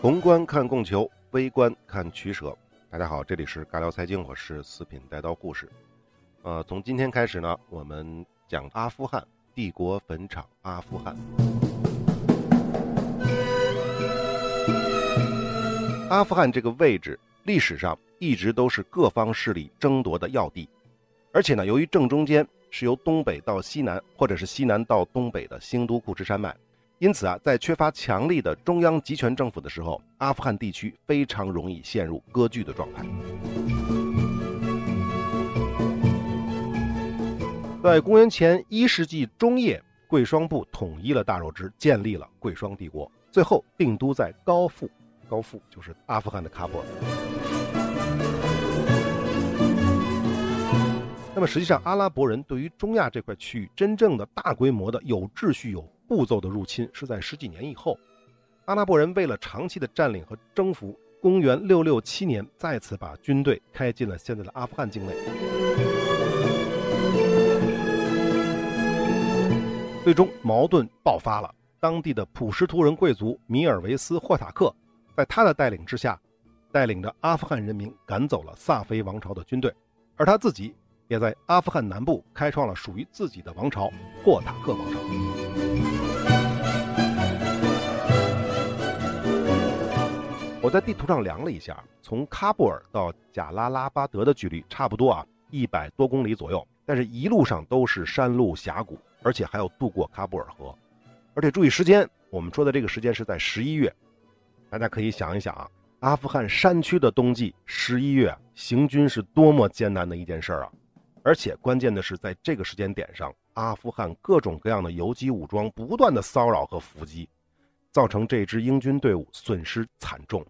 宏观看供求，微观看取舍。大家好，这里是尬聊财经，我是四品带刀故事。呃，从今天开始呢，我们讲阿富汗帝国坟场。阿富汗，阿富汗这个位置历史上一直都是各方势力争夺的要地，而且呢，由于正中间是由东北到西南，或者是西南到东北的兴都库什山脉。因此啊，在缺乏强力的中央集权政府的时候，阿富汗地区非常容易陷入割据的状态。在公元前一世纪中叶，贵霜部统一了大肉支，建立了贵霜帝国，最后定都在高富，高富就是阿富汗的喀布尔。那么实际上，阿拉伯人对于中亚这块区域真正的大规模的有秩序有。步骤的入侵是在十几年以后，阿拉伯人为了长期的占领和征服，公元六六七年再次把军队开进了现在的阿富汗境内。最终矛盾爆发了，当地的普什图人贵族米尔维斯霍塔克，在他的带领之下，带领着阿富汗人民赶走了萨菲王朝的军队，而他自己也在阿富汗南部开创了属于自己的王朝——霍塔克王朝。我在地图上量了一下，从喀布尔到贾拉拉巴德的距离差不多啊，一百多公里左右。但是，一路上都是山路峡谷，而且还要渡过喀布尔河。而且注意时间，我们说的这个时间是在十一月。大家可以想一想啊，阿富汗山区的冬季十一月行军是多么艰难的一件事儿啊！而且关键的是，在这个时间点上，阿富汗各种各样的游击武装不断的骚扰和伏击，造成这支英军队伍损失惨重。